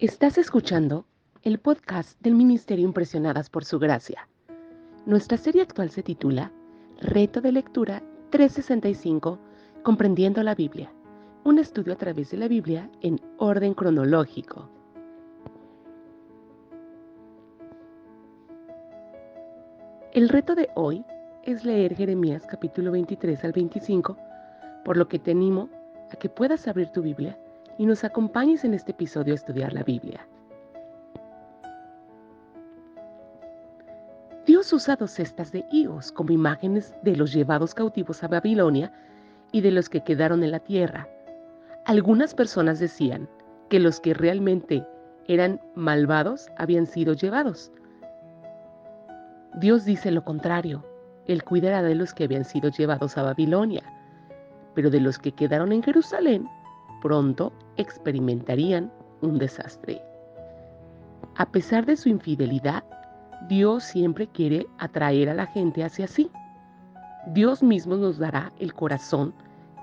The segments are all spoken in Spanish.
Estás escuchando el podcast del Ministerio Impresionadas por Su Gracia. Nuestra serie actual se titula Reto de Lectura 365, Comprendiendo la Biblia, un estudio a través de la Biblia en orden cronológico. El reto de hoy es leer Jeremías capítulo 23 al 25, por lo que te animo a que puedas abrir tu Biblia y nos acompañes en este episodio a estudiar la Biblia. Dios usa dos cestas de higos como imágenes de los llevados cautivos a Babilonia y de los que quedaron en la tierra. Algunas personas decían que los que realmente eran malvados habían sido llevados. Dios dice lo contrario, Él cuidará de los que habían sido llevados a Babilonia, pero de los que quedaron en Jerusalén, pronto experimentarían un desastre. A pesar de su infidelidad, Dios siempre quiere atraer a la gente hacia sí. Dios mismo nos dará el corazón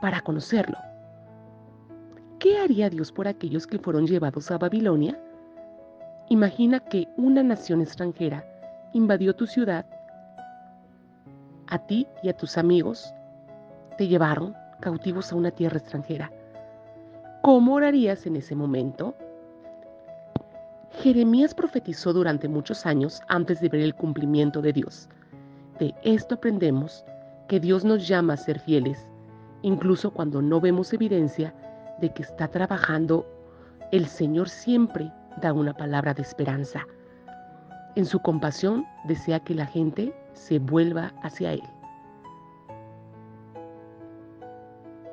para conocerlo. ¿Qué haría Dios por aquellos que fueron llevados a Babilonia? Imagina que una nación extranjera invadió tu ciudad, a ti y a tus amigos te llevaron cautivos a una tierra extranjera. ¿Cómo orarías en ese momento? Jeremías profetizó durante muchos años antes de ver el cumplimiento de Dios. De esto aprendemos que Dios nos llama a ser fieles, incluso cuando no vemos evidencia de que está trabajando. El Señor siempre da una palabra de esperanza. En su compasión desea que la gente se vuelva hacia Él.